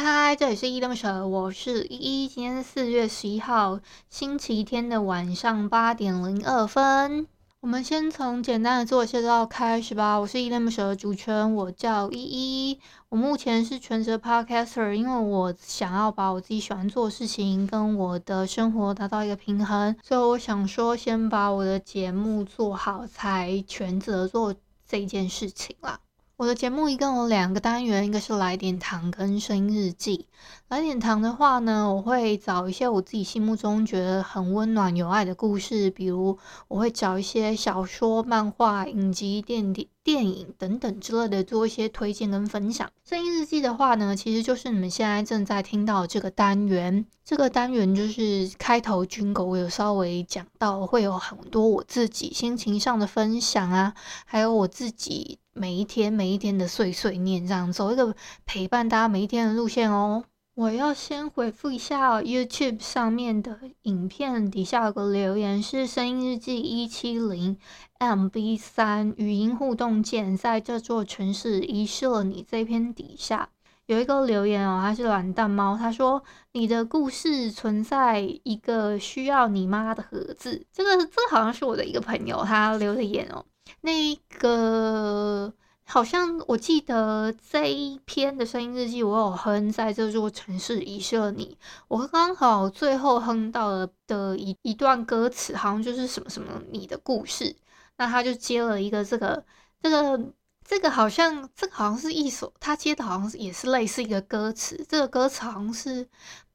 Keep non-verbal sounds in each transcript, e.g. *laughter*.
嗨嗨，这里是依依恋不舍，我是依依。今天四月十一号星期天的晚上八点零二分。我们先从简单的自我介绍开始吧。我是依依恋不舍的主持人，我叫依依。我目前是全职 podcaster，因为我想要把我自己喜欢做的事情跟我的生活达到一个平衡，所以我想说先把我的节目做好，才全责做这件事情啦。我的节目一共有两个单元，一个是来点糖跟声音日记。来点糖的话呢，我会找一些我自己心目中觉得很温暖有爱的故事，比如我会找一些小说、漫画、影集、电电电影等等之类的做一些推荐跟分享。声音日记的话呢，其实就是你们现在正在听到这个单元。这个单元就是开头 Jingle，我有稍微讲到，会有很多我自己心情上的分享啊，还有我自己。每一天，每一天的碎碎念，这样走一个陪伴大家每一天的路线哦。我要先回复一下 YouTube 上面的影片底下有个留言，是声音日记一七零 MB 三语音互动键，在这座城市遗失了你这篇底下有一个留言哦，他是懒蛋猫，他说你的故事存在一个需要你妈的盒子，这个这好像是我的一个朋友他留的言哦。那个好像我记得这一篇的声音日记，我有哼在这座城市遗失你。我刚好最后哼到了的一一段歌词，好像就是什么什么你的故事。那他就接了一个这个这个这个好像这个好像是一首，他接的好像是也是类似一个歌词。这个歌词好像是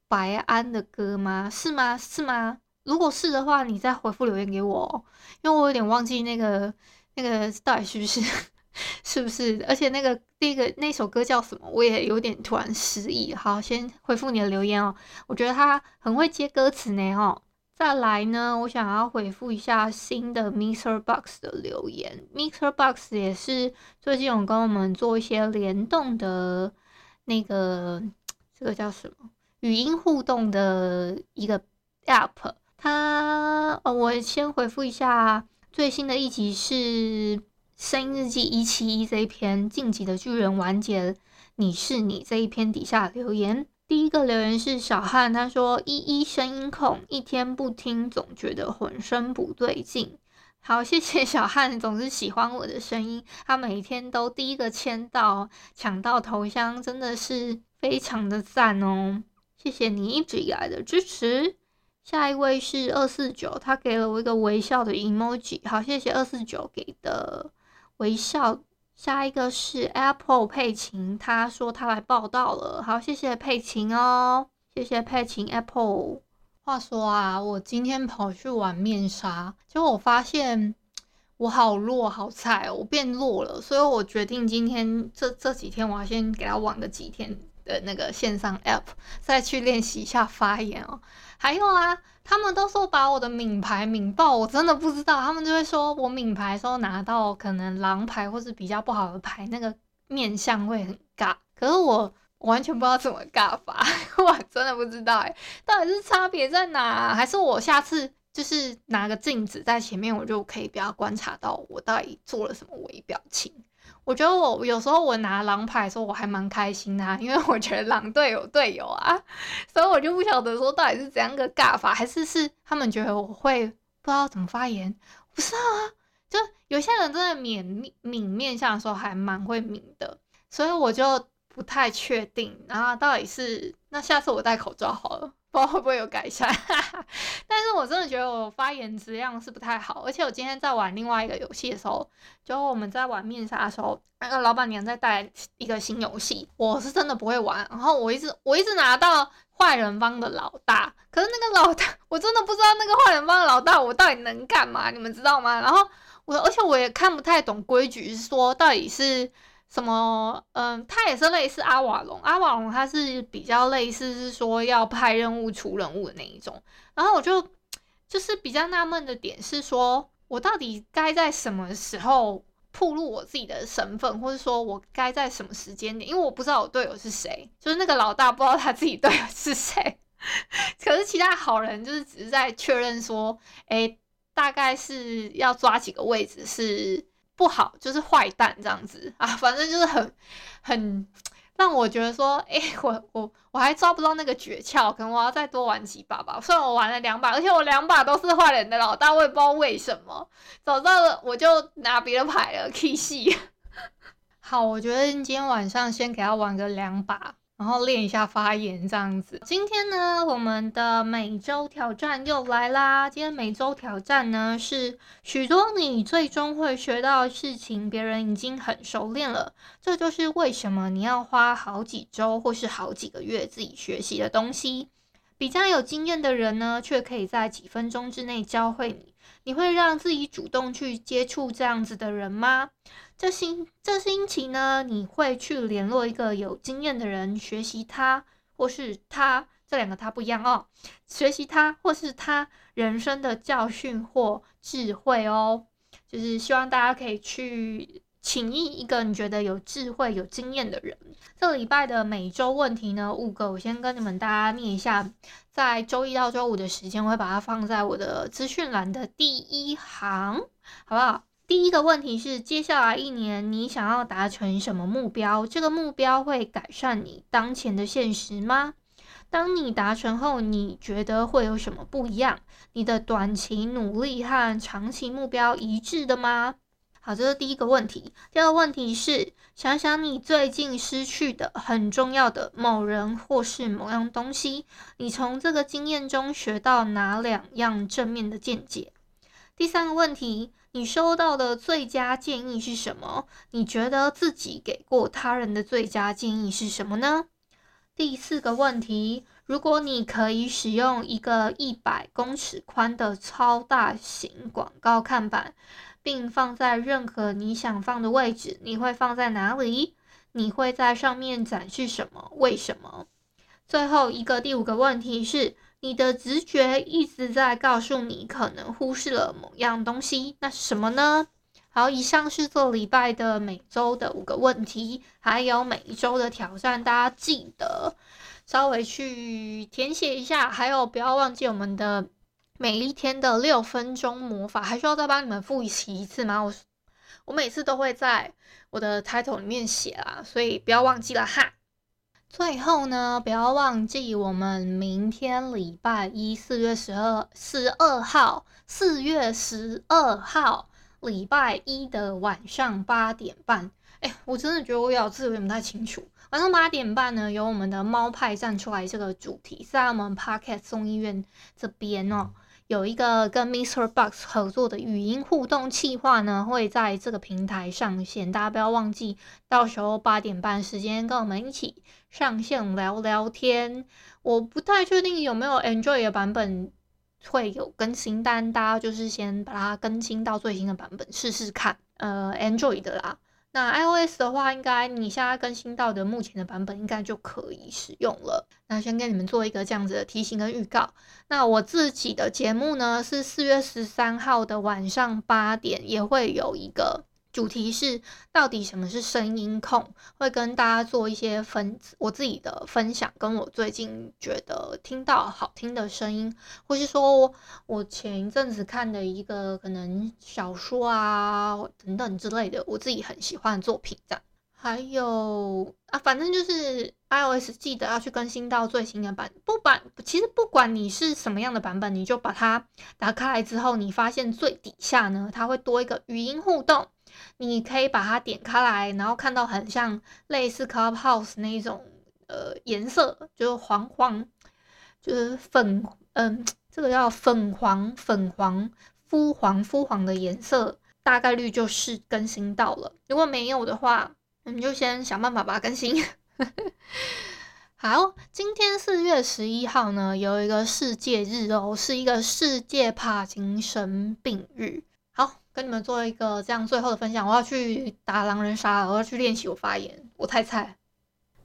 白安的歌吗？是吗？是吗？如果是的话，你再回复留言给我，因为我有点忘记那个。那个到底是不是 *laughs* 是不是？而且那个第一个那首歌叫什么？我也有点突然失忆。好，先回复你的留言哦。我觉得他很会接歌词呢。哦，再来呢，我想要回复一下新的 MixerBox 的留言。MixerBox 也是最近有跟我们做一些联动的那个这个叫什么语音互动的一个 App。它哦，我先回复一下。最新的一集是《声音日记一七一》这一篇《晋级的巨人》完结，你是你这一篇底下留言，第一个留言是小汉，他说：“依依声音控，一天不听总觉得浑身不对劲。”好，谢谢小汉，总是喜欢我的声音，他每天都第一个签到抢到头香，真的是非常的赞哦！谢谢你一直以来的支持。下一位是二四九，他给了我一个微笑的 emoji，好，谢谢二四九给的微笑。下一个是 Apple 佩琴，他说他来报到了，好，谢谢佩琴哦，谢谢佩琴 Apple。话说啊，我今天跑去玩面纱，结果我发现我好弱好菜哦，我变弱了，所以我决定今天这这几天我要先给他玩个几天的那个线上 App，再去练习一下发言哦。还有啊，他们都说把我的抿牌抿爆，我真的不知道。他们就会说我抿牌时候拿到可能狼牌或是比较不好的牌，那个面相会很尬。可是我完全不知道怎么尬法，*laughs* 我真的不知道哎，到底是差别在哪？还是我下次就是拿个镜子在前面，我就可以比较观察到我到底做了什么微表情？我觉得我有时候我拿狼牌的时候，我还蛮开心的，因为我觉得狼队有队友啊，所以我就不晓得说到底是怎样个尬法，还是是他们觉得我会不知道怎么发言，不知道啊。就有些人真的抿抿面相的时候还蛮会抿的，所以我就不太确定，然后到底是那下次我戴口罩好了。不知道会不会有改善，*laughs* 但是我真的觉得我发言质量是不太好，而且我今天在玩另外一个游戏的时候，就我们在玩面纱的时候，那个老板娘在带一个新游戏，我是真的不会玩，然后我一直我一直拿到坏人帮的老大，可是那个老大我真的不知道那个坏人帮的老大我到底能干嘛，你们知道吗？然后我而且我也看不太懂规矩，是说到底是。什么，嗯，他也是类似阿瓦隆，阿瓦隆他是比较类似是说要派任务出任务的那一种。然后我就就是比较纳闷的点是说，我到底该在什么时候暴露我自己的身份，或者说我该在什么时间点？因为我不知道我队友是谁，就是那个老大不知道他自己队友是谁，*laughs* 可是其他好人就是只是在确认说，哎，大概是要抓几个位置是不好，就是坏蛋这样子啊，反正就是很很。让我觉得说，哎、欸，我我我还抓不到那个诀窍，可能我要再多玩几把吧。虽然我玩了两把，而且我两把都是坏人的老大，我也不知道为什么。早知道我就拿别的牌了，K 系。*laughs* 好，我觉得今天晚上先给他玩个两把。然后练一下发言，这样子。今天呢，我们的每周挑战又来啦。今天每周挑战呢，是许多你最终会学到的事情，别人已经很熟练了。这就是为什么你要花好几周或是好几个月自己学习的东西。比较有经验的人呢，却可以在几分钟之内教会你。你会让自己主动去接触这样子的人吗？这星这星期呢，你会去联络一个有经验的人，学习他或是他，这两个他不一样哦。学习他或是他人生的教训或智慧哦，就是希望大家可以去请一一个你觉得有智慧、有经验的人。这个礼拜的每周问题呢，五个，我先跟你们大家念一下，在周一到周五的时间，我会把它放在我的资讯栏的第一行，好不好？第一个问题是，接下来一年你想要达成什么目标？这个目标会改善你当前的现实吗？当你达成后，你觉得会有什么不一样？你的短期努力和长期目标一致的吗？好，这是第一个问题。第二个问题是，想想你最近失去的很重要的某人或是某样东西，你从这个经验中学到哪两样正面的见解？第三个问题。你收到的最佳建议是什么？你觉得自己给过他人的最佳建议是什么呢？第四个问题，如果你可以使用一个一百公尺宽的超大型广告看板，并放在任何你想放的位置，你会放在哪里？你会在上面展示什么？为什么？最后一个第五个问题是。你的直觉一直在告诉你，可能忽视了某样东西，那是什么呢？好，以上是这礼拜的每周的五个问题，还有每一周的挑战，大家记得稍微去填写一下，还有不要忘记我们的每一天的六分钟魔法，还需要再帮你们复习一次吗？我我每次都会在我的 title 里面写啦，所以不要忘记了哈。最后呢，不要忘记我们明天礼拜一四月十二十二号，四月十二号礼拜一的晚上八点半。哎，我真的觉得我咬字有点不太清楚。晚上八点半呢，由我们的猫派站出来这个主题，在我们 Podcast 众议院这边哦。有一个跟 Mr. Box 合作的语音互动企划呢，会在这个平台上线。大家不要忘记，到时候八点半时间跟我们一起上线聊聊天。我不太确定有没有 Android 的版本会有更新，但大家就是先把它更新到最新的版本试试看。呃，Android 的啦。那 iOS 的话，应该你现在更新到的目前的版本，应该就可以使用了。那先给你们做一个这样子的提醒跟预告。那我自己的节目呢，是四月十三号的晚上八点，也会有一个。主题是到底什么是声音控？会跟大家做一些分我自己的分享，跟我最近觉得听到好听的声音，或是说我前一阵子看的一个可能小说啊等等之类的，我自己很喜欢的作品这样。还有啊，反正就是 iOS 记得要去更新到最新的版。不管其实不管你是什么样的版本，你就把它打开来之后，你发现最底下呢，它会多一个语音互动。你可以把它点开来，然后看到很像类似 Clubhouse 那一种呃颜色，就是黄黄，就是粉嗯，这个叫粉黄粉黄肤黄肤黄的颜色，大概率就是更新到了。如果没有的话，我们就先想办法把它更新。*laughs* 好，今天四月十一号呢，有一个世界日哦，是一个世界帕金森病日。好，跟你们做一个这样最后的分享。我要去打狼人杀了，我要去练习我发言，我太菜。